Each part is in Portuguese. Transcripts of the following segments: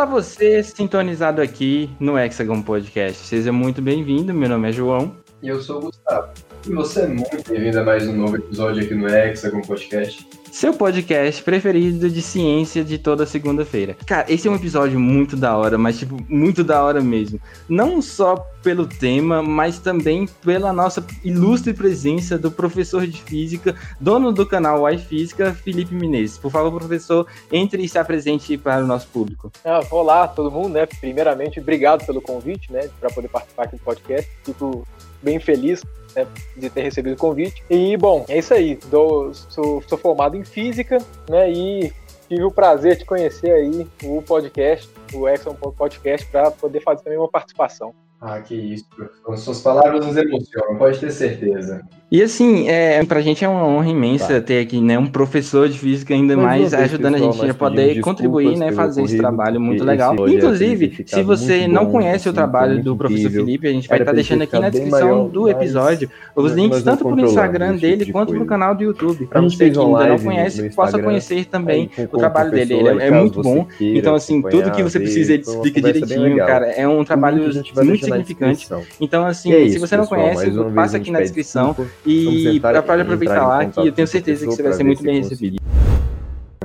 Fala você, sintonizado aqui no Hexagon Podcast. Seja muito bem-vindo, meu nome é João. E eu sou o Gustavo. E você é muito bem-vindo a mais um novo episódio aqui no Hexagon Podcast seu podcast preferido de ciência de toda segunda-feira. Cara, esse é um episódio muito da hora, mas tipo, muito da hora mesmo. Não só pelo tema, mas também pela nossa ilustre presença do professor de física, dono do canal iFísica, Felipe Menezes. Por favor, professor, entre e se apresente para o nosso público. Ah, olá, todo mundo, né? Primeiramente, obrigado pelo convite, né, para poder participar aqui do podcast. Fico bem feliz né, de ter recebido o convite. E, bom, é isso aí. Dou, sou, sou formado em física, né? E tive o prazer de conhecer aí o podcast, o Exxon Podcast, para poder fazer também uma participação. Ah, que isso. Suas palavras nos emocionam, pode ter certeza. E assim, é, pra gente é uma honra imensa tá. ter aqui, né, um professor de física ainda Mas mais ajudando pessoal, a gente a poder contribuir, né, fazer esse trabalho muito legal. Inclusive, se você não bom, conhece assim, o trabalho do professor Felipe, a gente vai estar tá deixando aqui na descrição maior, do episódio os links tanto pro Instagram dele tipo quanto pro canal do YouTube. Pra você que ainda não conhece, possa conhecer também o trabalho dele. Ele é, é muito bom. Então, assim, tudo que você precisa ele explica direitinho, cara. É um trabalho muito significante. Então, assim, se você não conhece, passa aqui na descrição e pode aproveitar lá que eu tenho certeza que você vai ser muito bem recebido.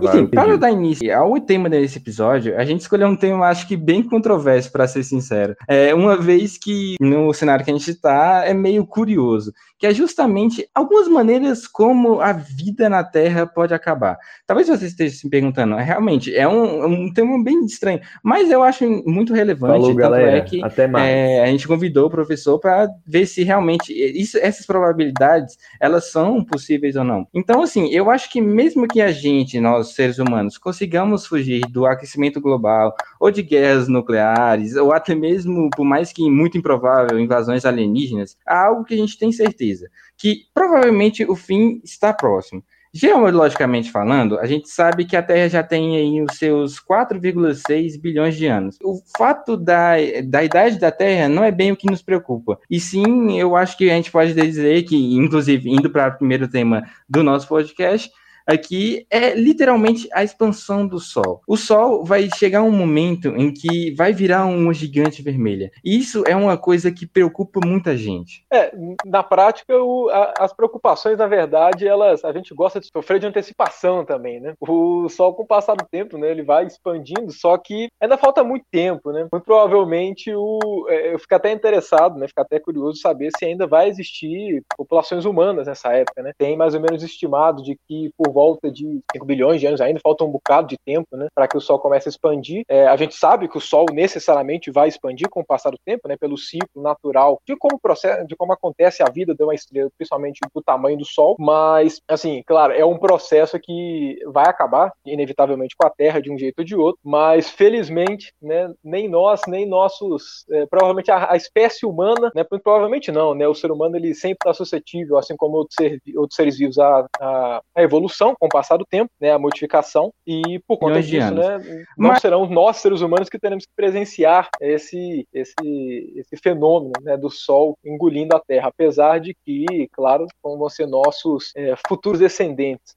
Enfim, para dar início ao tema desse episódio, a gente escolheu um tema, acho que bem controverso, para ser sincero. É, uma vez que no cenário que a gente está é meio curioso, que é justamente algumas maneiras como a vida na Terra pode acabar. Talvez você esteja se perguntando, realmente, é um, um tema bem estranho, mas eu acho muito relevante. Falou, galera. É que, Até mais. É, a gente convidou o professor para ver se realmente isso, essas probabilidades elas são possíveis ou não. Então, assim, eu acho que mesmo que a gente, nós nós, seres humanos, consigamos fugir do aquecimento global, ou de guerras nucleares, ou até mesmo, por mais que muito improvável, invasões alienígenas, há algo que a gente tem certeza, que provavelmente o fim está próximo. Geologicamente falando, a gente sabe que a Terra já tem aí os seus 4,6 bilhões de anos. O fato da, da idade da Terra não é bem o que nos preocupa. E sim, eu acho que a gente pode dizer que, inclusive, indo para o primeiro tema do nosso podcast, aqui é literalmente a expansão do Sol. O Sol vai chegar um momento em que vai virar uma gigante vermelha. E isso é uma coisa que preocupa muita gente. É, na prática, o, a, as preocupações, na verdade, elas a gente gosta de sofrer de antecipação também, né? O Sol, com o passar do tempo, né, ele vai expandindo, só que ainda falta muito tempo, né? Muito provavelmente o, é, eu fico até interessado, né? Fico até curioso saber se ainda vai existir populações humanas nessa época, né? Tem mais ou menos estimado de que por volta de 5 bilhões de anos, ainda falta um bocado de tempo, né, para que o Sol comece a expandir. É, a gente sabe que o Sol necessariamente vai expandir com o passar do tempo, né, pelo ciclo natural de como processo, de como acontece a vida de uma estrela, principalmente do tamanho do Sol. Mas, assim, claro, é um processo que vai acabar inevitavelmente com a Terra de um jeito ou de outro. Mas felizmente, né, nem nós, nem nossos, é, provavelmente a, a, espécie humana, né, provavelmente não, né, o ser humano ele sempre está suscetível, assim como outros, ser, outros seres vivos, à, à evolução evolução com o passar do tempo, né, a modificação, e por conta disso, né, não Mas... serão nós, seres humanos, que teremos que presenciar esse, esse, esse fenômeno né, do Sol engolindo a Terra, apesar de que, claro, vão ser nossos é, futuros descendentes.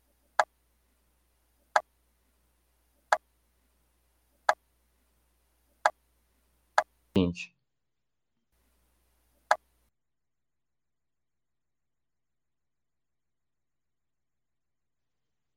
Gente.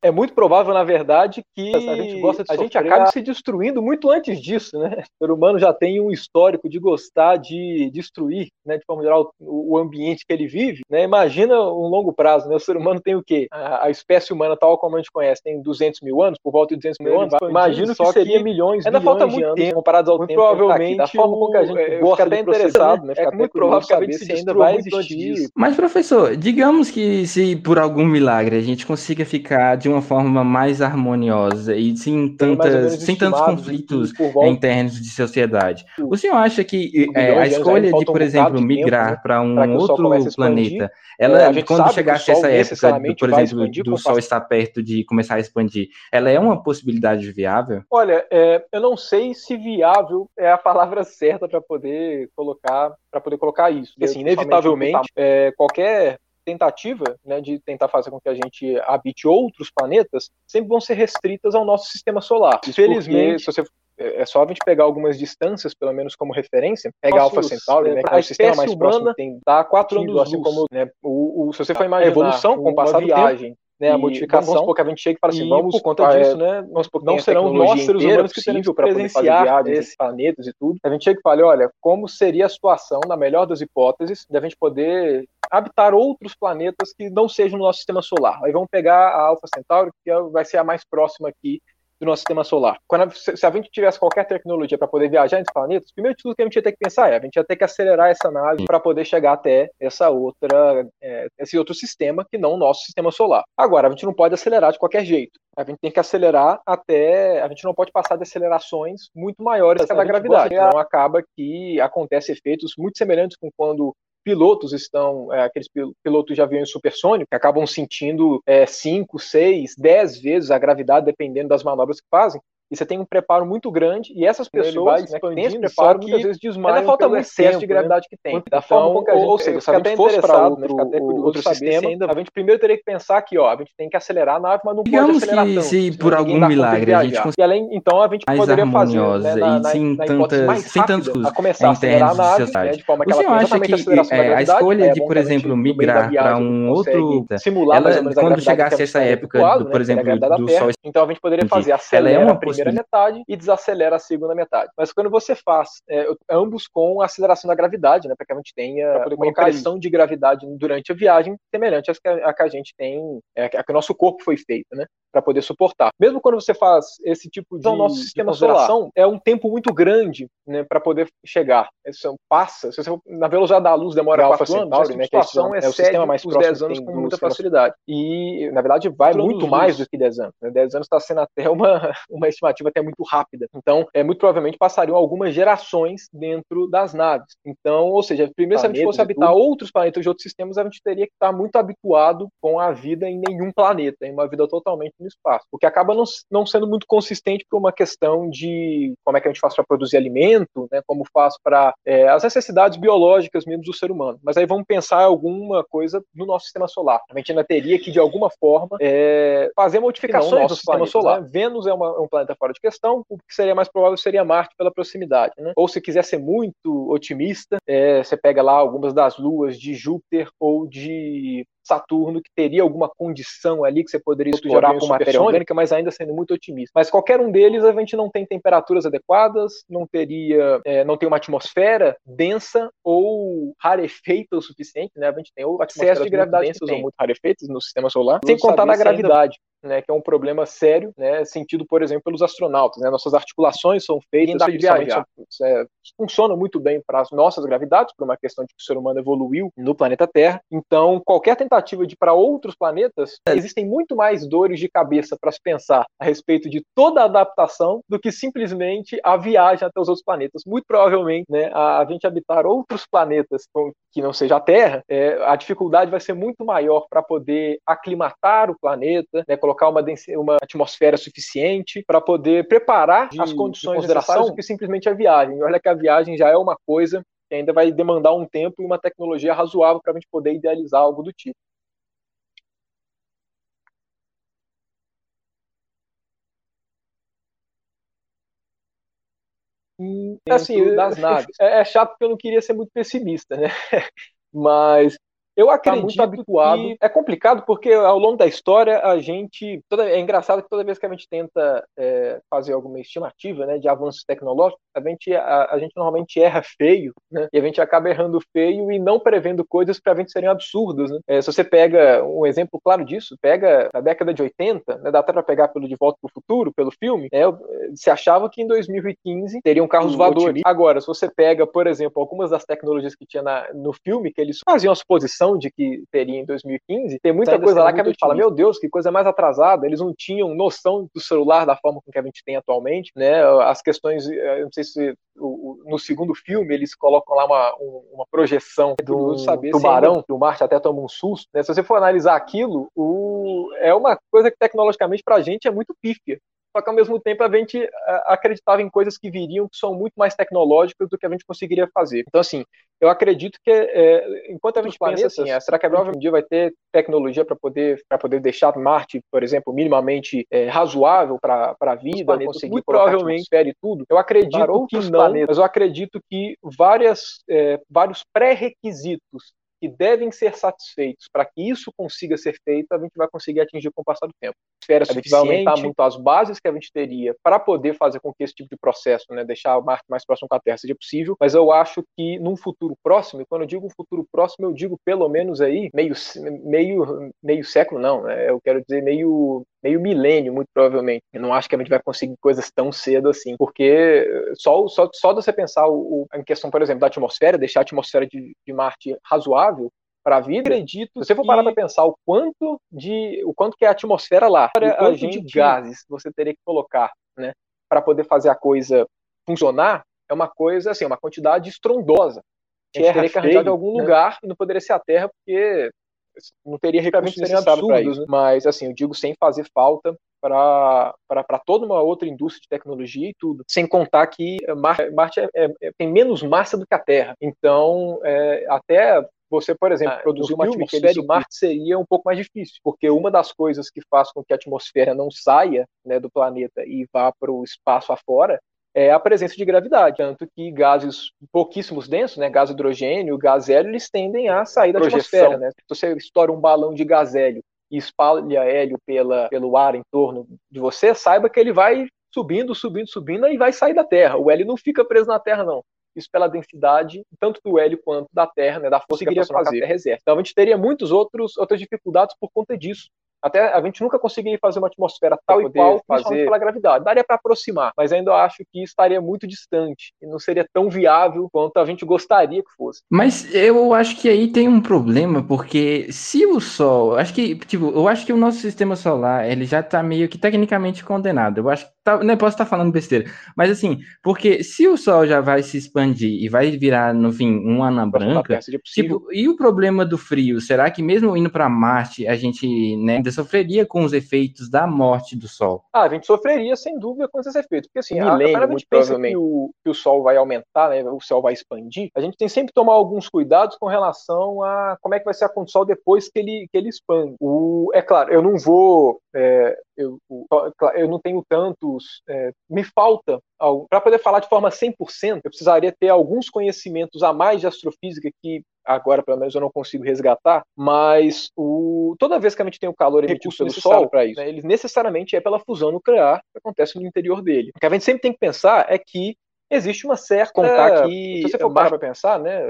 É muito provável, na verdade, que a gente, gosta de a gente acabe se destruindo muito antes disso, né? O ser humano já tem um histórico de gostar de destruir, né, de forma geral, o, ambiente que ele vive, né? Imagina um longo prazo, né? O ser humano tem o quê? A, a espécie humana, tal como a gente conhece, tem 200 mil anos, por volta de 200 mil anos. Imagino que seria que milhões, ainda falta muito anos, tempo comparados ao muito tempo provavelmente tá aqui, da forma como que a gente é, gosta até interessado, né? É muito provável que a gente ainda vai existir. Mas professor, digamos que se por algum milagre a gente consiga ficar de uma forma mais harmoniosa e sem, tantas, sem tantos conflitos internos de sociedade. O senhor acha que é, a escolha de, por exemplo, um migrar né, para um outro planeta, ela, é, quando chegasse essa época, do, por exemplo, do Sol estar perto de começar a expandir, ela é uma possibilidade viável? Olha, é, eu não sei se viável é a palavra certa para poder colocar para poder colocar isso. Assim, inevitavelmente, é, qualquer tentativa né, de tentar fazer com que a gente habite outros planetas sempre vão ser restritas ao nosso sistema solar. Felizmente, se você é, é só a gente pegar algumas distâncias, pelo menos como referência, pegar Alpha Centauri, né, que é o sistema mais humana, tem dá quatro anos assim como né, o, o, se você for imaginar a evolução com o viagem, né, a modificação. Vamos supor que a gente chega e fala assim, vamos por conta disso, né? Vamos supor não serão nós seres humanos que teremos que presenciar esses planetas e tudo. A gente chega e fala, olha, como seria a situação, na melhor das hipóteses, de a gente poder habitar outros planetas que não sejam no nosso sistema solar. Aí vamos pegar a Alpha Centauri, que é, vai ser a mais próxima aqui do nosso sistema solar. Quando, se a gente tivesse qualquer tecnologia para poder viajar entre planetas, primeiro de tudo que a gente ia ter que pensar é, a gente ia ter que acelerar essa nave para poder chegar até essa outra, é, esse outro sistema que não o nosso sistema solar. Agora, a gente não pode acelerar de qualquer jeito. A gente tem que acelerar até, a gente não pode passar de acelerações muito maiores que a da gravidade. Então acaba que acontece efeitos muito semelhantes com quando pilotos estão, é, aqueles pilotos de aviões supersônicos, que acabam sentindo 5, 6, 10 vezes a gravidade, dependendo das manobras que fazem e você tem um preparo muito grande, e essas pessoas né, que têm esse preparo muitas vezes desmaiam ainda falta muito excesso tempo, de né? gravidade né? que tem. Da então, forma que a gente, ou seja, se a gente fosse para outro, né, outro, outro sistema, ainda, a gente primeiro teria que pensar que ó, a gente tem que acelerar a nave, mas não Digamos pode acelerar que tanto. se por algum milagre a gente conseguir... E além, então a gente poderia fazer né, na, na, sem, na tantas, mais sem tantos custos a começar a acelerar a nave, né, de forma que ela acha que a, a escolha de, por exemplo, migrar para um outro... Simular quando chegasse essa época, por exemplo, do Sol... Então a gente poderia fazer acelerar a primeira metade e desacelera a segunda metade. Mas quando você faz é, ambos com aceleração da gravidade, né, para que a gente tenha uma impressão de gravidade durante a viagem semelhante à que a, a que a gente tem, é, a que o nosso corpo foi feito, né? Para poder suportar. Mesmo quando você faz esse tipo de, então, nosso sistema solar é um tempo muito grande né, para poder chegar. Isso passa, se você, na velocidade da luz demora 4 anos, Centauri, né, que é, é, o sistema mais próximo 10 anos com muita facilidade. E, na verdade, vai muito mais do que 10 anos. Né? 10 anos está sendo até uma, uma estimativa até muito rápida. Então, é, muito provavelmente passariam algumas gerações dentro das naves. Então, ou seja, primeiro, se a gente fosse habitar outros planetas de outros sistemas, a gente teria que estar muito habituado com a vida em nenhum planeta, em uma vida totalmente no espaço, o que acaba não, não sendo muito consistente por uma questão de como é que a gente faz para produzir alimento, né, como faz para é, as necessidades biológicas mesmo do ser humano. Mas aí vamos pensar alguma coisa no nosso sistema solar. A gente ainda teria que, de alguma forma, é, fazer modificações no, no sistema planetas, solar. Né? Vênus é, uma, é, um planeta fora de questão, o que seria mais provável seria Marte pela proximidade. Né? Ou se quiser ser muito otimista, é, você pega lá algumas das luas de Júpiter ou de Saturno, que teria alguma condição ali que você poderia explorar com matéria orgânica, mas ainda sendo muito otimista. Mas qualquer um deles, a gente não tem temperaturas adequadas, não teria, é, não tem uma atmosfera densa ou rarefeita o suficiente, né? A gente tem o excesso de gravidade densas ou muito rarefeitas no sistema solar, sem contar na gravidade né, que é um problema sério, né, sentido, por exemplo, pelos astronautas. Né, nossas articulações são feitas viajar. É, funcionam muito bem para as nossas gravidades, por uma questão de que o ser humano evoluiu no planeta Terra. Então, qualquer tentativa de ir para outros planetas, é. existem muito mais dores de cabeça para se pensar a respeito de toda a adaptação do que simplesmente a viagem até os outros planetas. Muito provavelmente, né, a, a gente habitar outros planetas que não seja a Terra, é, a dificuldade vai ser muito maior para poder aclimatar o planeta, né, colocar uma, uma atmosfera suficiente para poder preparar de, as condições necessárias do que simplmente a viagem. E olha que a viagem já é uma coisa que ainda vai demandar um tempo e uma tecnologia razoável para a gente poder idealizar algo do tipo. assim, das naves. É, é chato porque eu não queria ser muito pessimista, né? Mas eu acredito tá muito habituado. Que é complicado porque ao longo da história a gente. Toda, é engraçado que toda vez que a gente tenta é, fazer alguma estimativa né, de avanços tecnológicos, a gente, a, a, gente normalmente erra feio, né? E a gente acaba errando feio e não prevendo coisas para a gente serem absurdas. Né? É, se você pega um exemplo claro disso, pega a década de 80, né, dá até para pegar pelo De Volta para o Futuro, pelo filme, né, se achava que em 2015 teriam carros voadores. Agora, se você pega, por exemplo, algumas das tecnologias que tinha na, no filme, que eles faziam a suposição de que teria em 2015, tem muita coisa lá que a gente fala, meu Deus, que coisa mais atrasada, eles não tinham noção do celular da forma com que a gente tem atualmente, né? As questões, eh, eu não sei se no segundo filme eles colocam lá uma, uma projeção do saber tubarão, que o Marte até toma um susto, né? Se você for analisar aquilo, o, é uma coisa que tecnologicamente pra gente é muito pífia. Só que ao mesmo tempo a gente acreditava em coisas que viriam que são muito mais tecnológicas do que a gente conseguiria fazer. Então, assim, eu acredito que é, enquanto a gente pensa assim, é, será que a um dia vai ter tecnologia para poder, poder deixar Marte, por exemplo, minimamente é, razoável para a vida, conseguir muito provavelmente e tudo? Eu acredito que não, planetas. mas eu acredito que várias, vários pré-requisitos que devem ser satisfeitos. Para que isso consiga ser feito, a gente vai conseguir atingir com o passar do tempo. Esfera a gente vai aumentar muito as bases que a gente teria para poder fazer com que esse tipo de processo, né, deixar a Marte mais próximo com a Terra seja possível, mas eu acho que num futuro próximo, e quando eu digo um futuro próximo, eu digo pelo menos aí meio, meio, meio século, não, né, eu quero dizer meio meio milênio, muito provavelmente. Eu não acho que a gente vai conseguir coisas tão cedo assim, porque só, só, só de você pensar o, o, em questão, por exemplo, da atmosfera, deixar a atmosfera de, de Marte razoável, para a vida, acredito. Se você for parar para pensar o quanto de o quanto que é a atmosfera lá, o a gente de gases você teria que colocar, né, para poder fazer a coisa funcionar, é uma coisa assim, uma quantidade estrondosa. A gente teria que arranjar de algum né? lugar e não poderia ser a Terra porque não teria recursos isso. Né? Mas assim, eu digo sem fazer falta para toda uma outra indústria de tecnologia e tudo. Sem contar que Marte é, é, é, tem menos massa do que a Terra. Então, é, até você, por exemplo, ah, produzir uma atmosfera em Marte seria um pouco mais difícil, porque uma das coisas que faz com que a atmosfera não saia né, do planeta e vá para o espaço afora é a presença de gravidade, tanto que gases pouquíssimos densos, né, gás hidrogênio, gás hélio, eles tendem a sair da Projeção. atmosfera, né? Se você estoura um balão de gás hélio e espalha hélio pela, pelo ar em torno de você, saiba que ele vai subindo, subindo, subindo e vai sair da Terra. O hélio não fica preso na Terra, não. Isso pela densidade, tanto do hélio quanto da Terra, né, da força que a fazer. Terra exerce. Então a gente teria muitos outros outras dificuldades por conta disso. Até a gente nunca conseguiria fazer uma atmosfera tal e qual, fazer pela gravidade. Daria para aproximar, mas ainda acho que estaria muito distante e não seria tão viável quanto a gente gostaria que fosse. Mas eu acho que aí tem um problema, porque se o Sol, acho que, tipo, eu acho que o nosso sistema solar, ele já está meio que tecnicamente condenado. Eu acho que tá, não né, posso estar tá falando besteira, mas assim, porque se o Sol já vai se expandir e vai virar, no fim, uma ana branca, tipo, e o problema do frio, será que mesmo indo para Marte, a gente, né, sofreria com os efeitos da morte do Sol? Ah, a gente sofreria sem dúvida com esses efeitos, porque assim, Milênio, a, a gente pensa que o, que o Sol vai aumentar, né, o Sol vai expandir, a gente tem sempre que tomar alguns cuidados com relação a como é que vai ser a condição Sol depois que ele, que ele expande. O, é claro, eu não vou é, eu, eu não tenho tantos. É, me falta, para poder falar de forma 100%, eu precisaria ter alguns conhecimentos a mais de astrofísica que agora pelo menos eu não consigo resgatar, mas o, toda vez que a gente tem o calor emitido pelo Sol, para isso, né, ele necessariamente é pela fusão nuclear que acontece no interior dele. O que a gente sempre tem que pensar é que existe uma certa contar que se você for parar para pensar, né,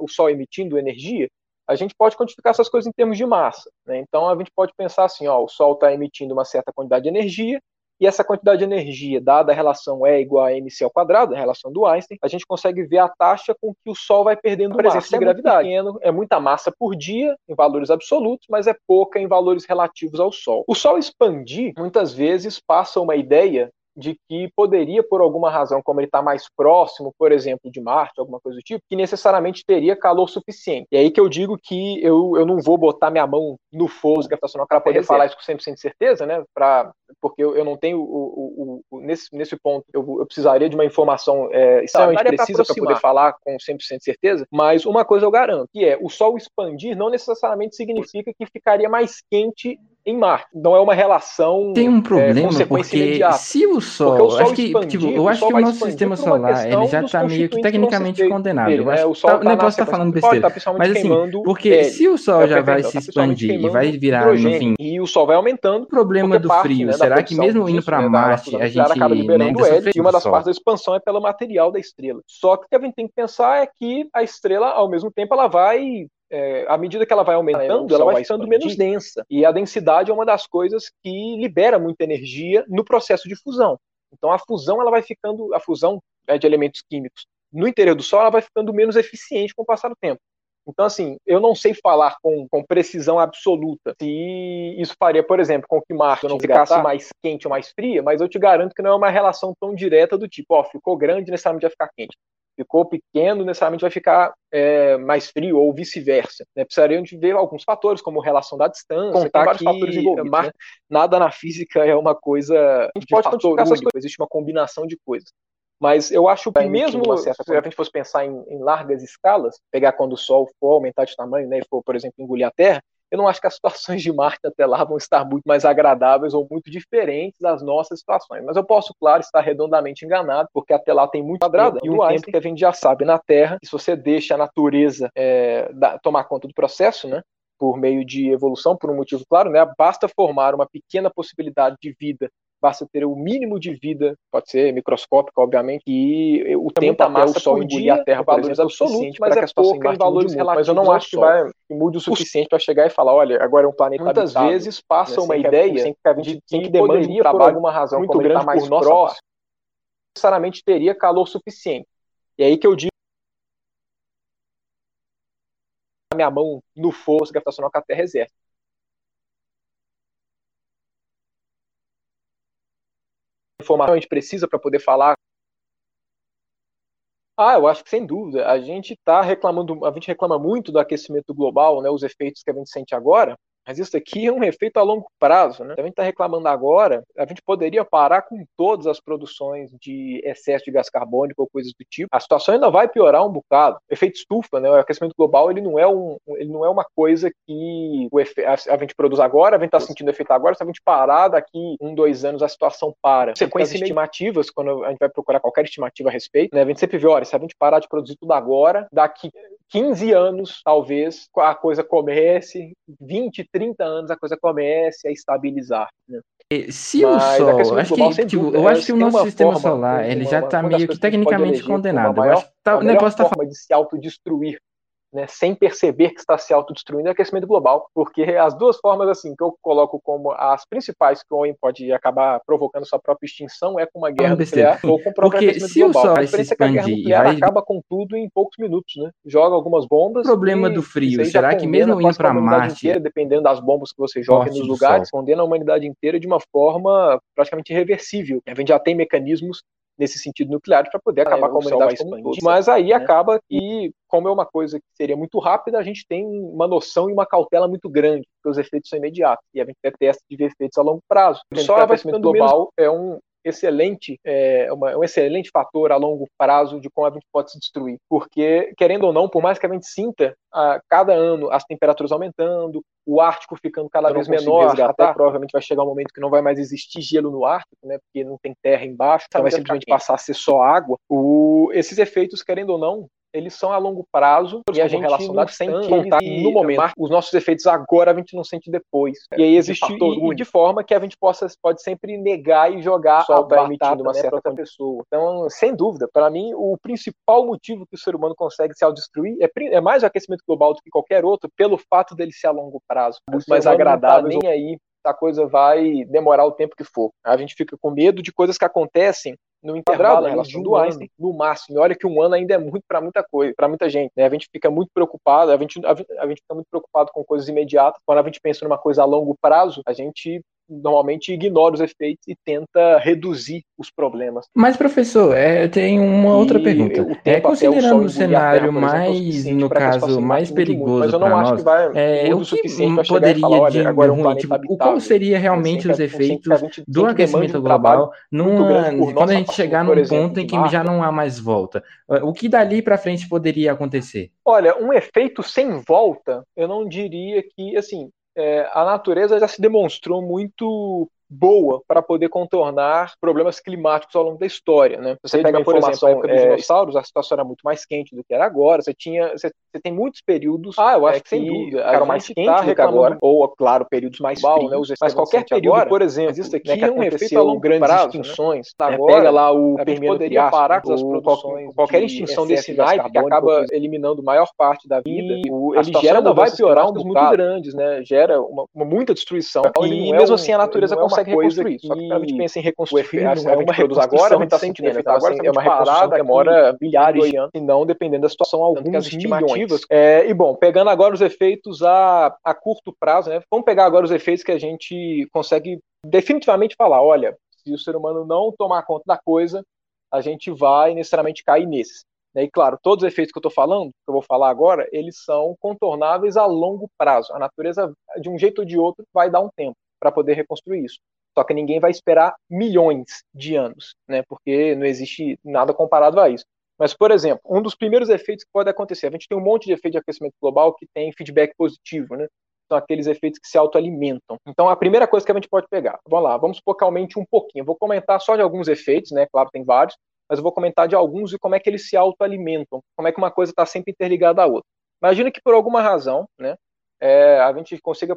o Sol emitindo energia, a gente pode quantificar essas coisas em termos de massa. Né? Então a gente pode pensar assim: ó, o Sol está emitindo uma certa quantidade de energia, e essa quantidade de energia, dada a relação E igual a mc ao quadrado, a relação do Einstein, a gente consegue ver a taxa com que o Sol vai perdendo presença massa. de é gravidade. É, pequeno, é muita massa por dia, em valores absolutos, mas é pouca em valores relativos ao Sol. O Sol expandir, muitas vezes, passa uma ideia de que poderia, por alguma razão, como ele está mais próximo, por exemplo, de Marte, alguma coisa do tipo, que necessariamente teria calor suficiente. E aí que eu digo que eu, eu não vou botar minha mão no fogo gravitacional para poder é, falar isso com 100% de certeza, né? Pra, porque eu, eu não tenho, o, o, o, nesse, nesse ponto, eu, eu precisaria de uma informação é, extremamente precisa para poder falar com 100% de certeza, mas uma coisa eu garanto, que é o Sol expandir não necessariamente significa que ficaria mais quente em Marte. Não é uma relação. Tem um problema, é, porque imediata. se o Sol. o Sol acho que, expandir, tipo, eu acho que o nosso sistema solar ele já está meio que tecnicamente condenado. Dele, eu acho, né? o Sol tá, tá não posso estar falando besteira. Tá mas assim, porque ele. se o Sol é, já vai se expandir e vai virar, no fim. E o Sol vai aumentando. O problema do frio, né, será que mesmo indo para né, Marte, a gente. acaba liberando hélio, e uma das partes da expansão é pelo material da estrela. Só que o que a gente tem que pensar é que a estrela, ao mesmo tempo, ela vai é, à medida que ela vai aumentando, ela vai ficando menos densa. E a densidade é uma das coisas que libera muita energia no processo de fusão. Então a fusão ela vai ficando, a fusão né, de elementos químicos no interior do Sol ela vai ficando menos eficiente com o passar do tempo. Então, assim, eu não sei falar com, com precisão absoluta se isso faria, por exemplo, com que Marte não ficasse mais quente ou mais fria, mas eu te garanto que não é uma relação tão direta do tipo, ó, ficou grande, necessariamente vai ficar quente. Ficou pequeno, necessariamente vai ficar é, mais frio ou vice-versa. Né? Precisariam de ver alguns fatores, como relação da distância, contar vários que fatores envolvidos. Né? Nada na física é uma coisa. A gente pode quantificar essas coisas, existe uma combinação de coisas. Mas eu acho que mesmo se a gente fosse pensar em, em, largas escalas, pegar quando o Sol for aumentar de tamanho, né, e for, por exemplo, engolir a Terra, eu não acho que as situações de Marte até lá vão estar muito mais agradáveis ou muito diferentes das nossas situações. Mas eu posso, claro, estar redondamente enganado, porque até lá tem muito quadrado e um tempo que a gente já sabe na Terra, que se você deixa a natureza é, da, tomar conta do processo, né, por meio de evolução, por um motivo claro, né, basta formar uma pequena possibilidade de vida basta ter o mínimo de vida, pode ser microscópico, obviamente, e o é tempo até o Sol engolir a Terra, valores exemplo, absolutos, mas é pouco em valores. Mas eu não acho que vai que mude o suficiente para chegar e falar, olha, agora é um planeta Muitas habitado. vezes passa né? uma ideia de que, que demandaria por alguma razão muito grande tá mais por nossa próximo, necessariamente teria calor suficiente. E aí que eu digo a minha mão no fogo gravitacional que a Terra exerce. Informação a gente precisa para poder falar? Ah, eu acho que sem dúvida. A gente está reclamando, a gente reclama muito do aquecimento global, né, os efeitos que a gente sente agora, mas isso aqui é um efeito a longo prazo, né? A gente está reclamando agora, a gente poderia parar com todas as produções de excesso de gás carbônico ou coisas do tipo. A situação ainda vai piorar um bocado. O efeito estufa, né? O aquecimento global ele não é um, ele não é uma coisa que efe, a, a, gente produz agora, a gente está sentindo efeito agora. Se a gente parar daqui um, dois anos, a situação para. Sequências estimativas, quando a gente vai procurar qualquer estimativa a respeito, né? A gente sempre vê, olha, se a gente parar de produzir tudo agora, daqui 15 anos, talvez, a coisa comece, 20, 30 anos a coisa comece a estabilizar. Né? Se Mas o Sol, acho que, tipo, dúvida, eu acho que o nosso sistema forma, solar, ele já está meio que tecnicamente condenado. Eu acho que tá, o negócio está de se autodestruir né, sem perceber que está se autodestruindo é aquecimento global, porque as duas formas assim que eu coloco como as principais que o homem pode acabar provocando sua própria extinção é com uma guerra nuclear ou com o próprio porque aquecimento se global. O Sol a diferença é que a guerra nuclear vai... acaba com tudo em poucos minutos, né? Joga algumas bombas. O problema do frio, será que mesmo indo para Marte, inteira, dependendo das bombas que você joga nos lugares, condena a humanidade inteira de uma forma praticamente irreversível. A gente já tem mecanismos nesse sentido nuclear para poder acabar é, com a humanidade como um todo. Mas aí né? acaba que, como é uma coisa que seria muito rápida, a gente tem uma noção e uma cautela muito grande, porque os efeitos são imediatos, e a gente detesta de ver efeitos a longo prazo. Só o aquecimento global é um excelente, é, uma, um excelente fator a longo prazo de como a gente pode se destruir. Porque, querendo ou não, por mais que a gente sinta a cada ano as temperaturas aumentando, o Ártico ficando cada vez menor, até provavelmente vai chegar um momento que não vai mais existir gelo no Ártico, né, porque não tem terra embaixo, então vai simplesmente passar a ser só água. O, esses efeitos, querendo ou não, eles são a longo prazo e a gente não sente contar no momento. Os nossos efeitos agora a gente não sente depois. É, e aí existe de, e, de forma que a gente possa pode sempre negar e jogar Só a batata uma né, certa outra pessoa. Então, sem dúvida, para mim o principal motivo que o ser humano consegue se autodestruir é, é mais o aquecimento global do que qualquer outro, pelo fato dele ser a longo prazo, muito mais agradável. Tá nem aí a coisa vai demorar o tempo que for. A gente fica com medo de coisas que acontecem no intervalo em relação do Einstein, no máximo. E olha que um ano ainda é muito para muita coisa, para muita gente. Né? A gente fica muito preocupado, a gente, a, a gente fica muito preocupado com coisas imediatas. Quando a gente pensa numa coisa a longo prazo, a gente normalmente ignora os efeitos e tenta reduzir os problemas. Mas, professor, é, eu tenho uma outra pergunta. É, considerando o, cenário terra, mais, exemplo, no caso, mais perigoso para nós, é, o que poderia falar, de agora ruim, tipo, habitável, qual seria realmente os efeitos do aquecimento global numa, quando a gente chegar num ponto em que já não há mais volta? O que dali para frente poderia acontecer? Olha, um efeito sem volta, eu não diria que, assim, é, a natureza já se demonstrou muito boa para poder contornar problemas climáticos ao longo da história, né? Você pega, por exemplo, a época dos é, dinossauros, a situação era muito mais quente do que era agora. Você tinha, você, você tem muitos períodos. Ah, eu acho é, que sem dúvida, eram mais quentes tá do que agora, ou claro, períodos mais frios, né? Mas qualquer período, agora, por exemplo, existe aqui né, que é um efeito a longo grandes prazo, né? extinções. Né? Agora, pega lá o Permiano poderia parar com as produções. Qualquer extinção desse naipe que acaba eliminando maior parte da vida, e ele gera vai piorar um dos muito grandes, né? Gera uma, muita destruição. E mesmo assim a natureza consegue reconstruir que a gente pensa em reconstruir, a, é uma produz agora, a gente está sentindo efeito agora, é uma reconstrução que demora milhares de anos, e não dependendo da situação, algumas estimativas. É, e bom, pegando agora os efeitos a, a curto prazo, né? Vamos pegar agora os efeitos que a gente consegue definitivamente falar, olha, se o ser humano não tomar conta da coisa, a gente vai necessariamente cair nesses. E claro, todos os efeitos que eu estou falando, que eu vou falar agora, eles são contornáveis a longo prazo. A natureza, de um jeito ou de outro, vai dar um tempo para poder reconstruir isso. Só que ninguém vai esperar milhões de anos, né? Porque não existe nada comparado a isso. Mas, por exemplo, um dos primeiros efeitos que pode acontecer, a gente tem um monte de efeito de aquecimento global que tem feedback positivo, né? São aqueles efeitos que se autoalimentam. Então, a primeira coisa que a gente pode pegar, vamos lá, vamos aumente um pouquinho. Eu vou comentar só de alguns efeitos, né? Claro, tem vários, mas eu vou comentar de alguns e como é que eles se autoalimentam, como é que uma coisa está sempre interligada à outra. Imagina que por alguma razão, né? É, a gente consiga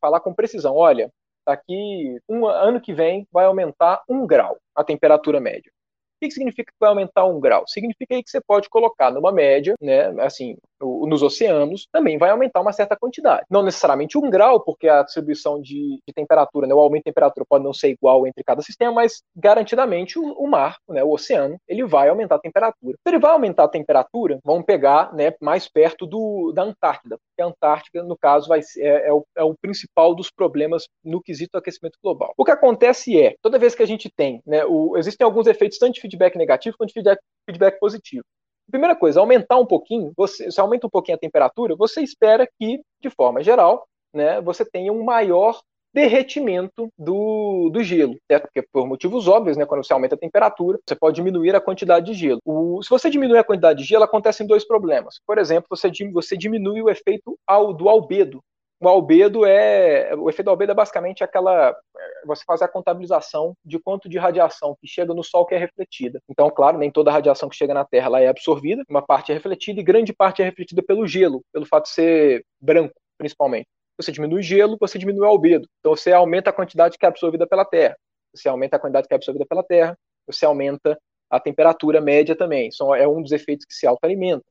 falar com precisão. Olha, daqui um ano que vem vai aumentar um grau a temperatura média. O que significa que vai aumentar um grau? Significa aí que você pode colocar numa média, né, assim, nos oceanos, também vai aumentar uma certa quantidade. Não necessariamente um grau, porque a distribuição de, de temperatura, né, o aumento de temperatura pode não ser igual entre cada sistema, mas garantidamente o, o mar, né, o oceano, ele vai aumentar a temperatura. Se ele vai aumentar a temperatura, vamos pegar né, mais perto do, da Antártida, porque a Antártida, no caso, vai é, é, o, é o principal dos problemas no quesito aquecimento global. O que acontece é, toda vez que a gente tem, né, o, existem alguns efeitos tanto feedback negativo quanto feedback, feedback positivo. Primeira coisa, aumentar um pouquinho, você, aumenta um pouquinho a temperatura, você espera que, de forma geral, né, você tenha um maior derretimento do, do gelo, certo? Porque por motivos óbvios, né, quando você aumenta a temperatura, você pode diminuir a quantidade de gelo. O, se você diminui a quantidade de gelo, acontecem dois problemas. Por exemplo, você, você diminui o efeito ao, do albedo, o albedo é. O efeito albedo é basicamente aquela. Você fazer a contabilização de quanto de radiação que chega no Sol que é refletida. Então, claro, nem toda a radiação que chega na Terra ela é absorvida, uma parte é refletida e grande parte é refletida pelo gelo, pelo fato de ser branco, principalmente. Você diminui o gelo, você diminui o albedo. Então, você aumenta a quantidade que é absorvida pela Terra. Você aumenta a quantidade que é absorvida pela Terra, você aumenta a temperatura média também. É um dos efeitos que se autoalimentam.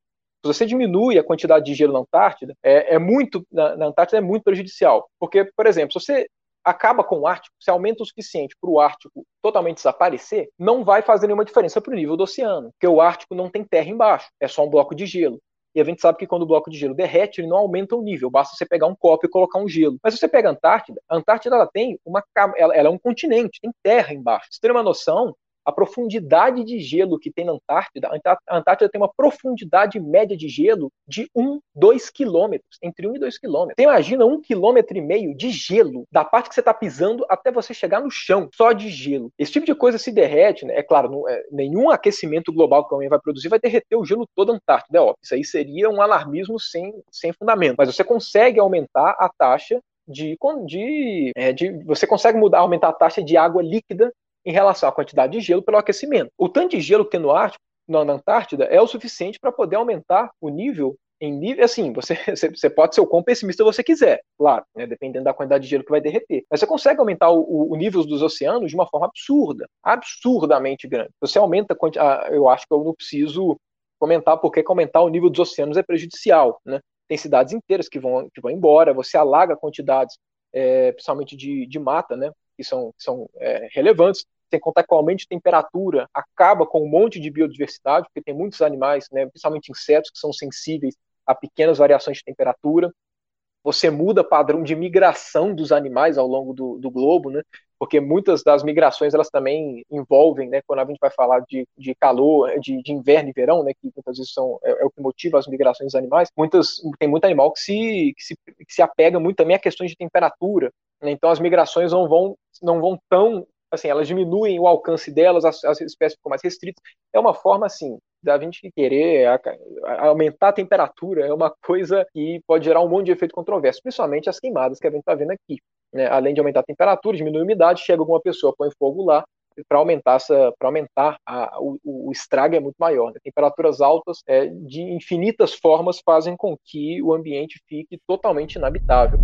Se você diminui a quantidade de gelo na Antártida, é, é muito na, na, Antártida é muito prejudicial, porque, por exemplo, se você acaba com o Ártico, se aumenta o suficiente para o Ártico totalmente desaparecer, não vai fazer nenhuma diferença para o nível do oceano, porque o Ártico não tem terra embaixo, é só um bloco de gelo. E a gente sabe que quando o bloco de gelo derrete, ele não aumenta o nível, basta você pegar um copo e colocar um gelo. Mas se você pega a Antártida, a Antártida ela tem uma ela, é um continente, tem terra embaixo. Você tem uma noção, a profundidade de gelo que tem na Antártida, a Antártida tem uma profundidade média de gelo de 1, 2 quilômetros, entre 1 e 2 quilômetros. Você imagina um quilômetro e meio de gelo, da parte que você está pisando até você chegar no chão, só de gelo. Esse tipo de coisa se derrete, né? É claro, não, é, nenhum aquecimento global que o homem vai produzir vai derreter o gelo todo da Antártida, é óbvio. Isso aí seria um alarmismo sem, sem fundamento. Mas você consegue aumentar a taxa de, de, é, de, você consegue mudar, aumentar a taxa de água líquida em relação à quantidade de gelo pelo aquecimento. O tanto de gelo que tem no Ártico, na Antártida, é o suficiente para poder aumentar o nível em nível, assim, você, você pode ser o quão pessimista você quiser, claro, né, dependendo da quantidade de gelo que vai derreter. Mas você consegue aumentar o, o nível dos oceanos de uma forma absurda, absurdamente grande. Você aumenta, a, eu acho que eu não preciso comentar porque aumentar o nível dos oceanos é prejudicial, né? Tem cidades inteiras que vão, que vão embora, você alaga quantidades, é, principalmente de, de mata, né? Que são, são é, relevantes sem contar que o aumento de temperatura acaba com um monte de biodiversidade, porque tem muitos animais, né, principalmente insetos, que são sensíveis a pequenas variações de temperatura. Você muda padrão de migração dos animais ao longo do, do globo, né, porque muitas das migrações elas também envolvem, né, quando a gente vai falar de, de calor, de, de inverno e verão, né, que muitas vezes são, é, é, o que motiva as migrações dos animais, muitas, tem muito animal que se, que se, que se apega muito também a questões de temperatura, né, então as migrações não vão, não vão tão assim, elas diminuem o alcance delas, as, as espécies ficam mais restritas. É uma forma, assim, da gente querer a, a aumentar a temperatura, é uma coisa que pode gerar um monte de efeito controverso, principalmente as queimadas que a gente está vendo aqui. Né? Além de aumentar a temperatura, diminuir a umidade, chega alguma pessoa, põe fogo lá, para aumentar essa para aumentar a, o, o, estrago é muito maior né? temperaturas altas é, de infinitas formas fazem com que o ambiente fique totalmente inabitável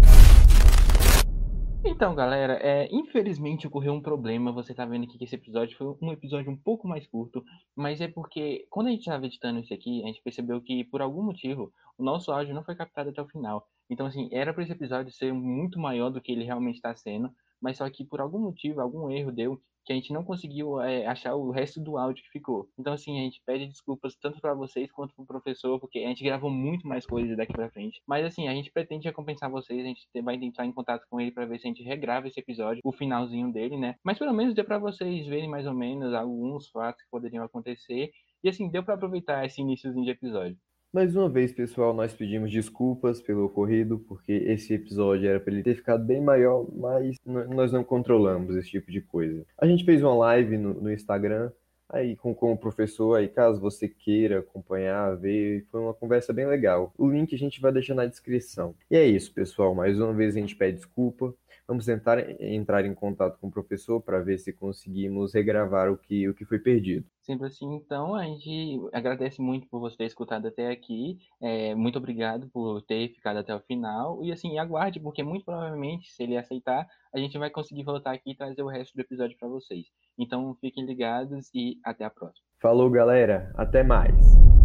então, galera, é, infelizmente ocorreu um problema. Você tá vendo aqui que esse episódio foi um episódio um pouco mais curto, mas é porque quando a gente estava editando isso aqui, a gente percebeu que por algum motivo o nosso áudio não foi captado até o final. Então, assim, era para esse episódio ser muito maior do que ele realmente está sendo, mas só que por algum motivo, algum erro deu que a gente não conseguiu é, achar o resto do áudio que ficou. Então, assim, a gente pede desculpas tanto para vocês quanto para o professor, porque a gente gravou muito mais coisas daqui para frente. Mas, assim, a gente pretende recompensar vocês, a gente vai entrar em contato com ele para ver se a gente regrava esse episódio, o finalzinho dele, né? Mas pelo menos deu para vocês verem mais ou menos alguns fatos que poderiam acontecer E assim, deu para aproveitar esse iníciozinho de episódio. Mais uma vez, pessoal, nós pedimos desculpas pelo ocorrido, porque esse episódio era para ele ter ficado bem maior, mas nós não controlamos esse tipo de coisa. A gente fez uma live no, no Instagram, aí com, com o professor, aí caso você queira acompanhar, ver, foi uma conversa bem legal. O link a gente vai deixar na descrição. E é isso, pessoal. Mais uma vez a gente pede desculpa. Vamos tentar entrar em contato com o professor para ver se conseguimos regravar o que, o que foi perdido. Sempre assim, então, a gente agradece muito por você ter escutado até aqui. É, muito obrigado por ter ficado até o final. E assim, aguarde, porque muito provavelmente, se ele aceitar, a gente vai conseguir voltar aqui e trazer o resto do episódio para vocês. Então, fiquem ligados e até a próxima. Falou, galera. Até mais.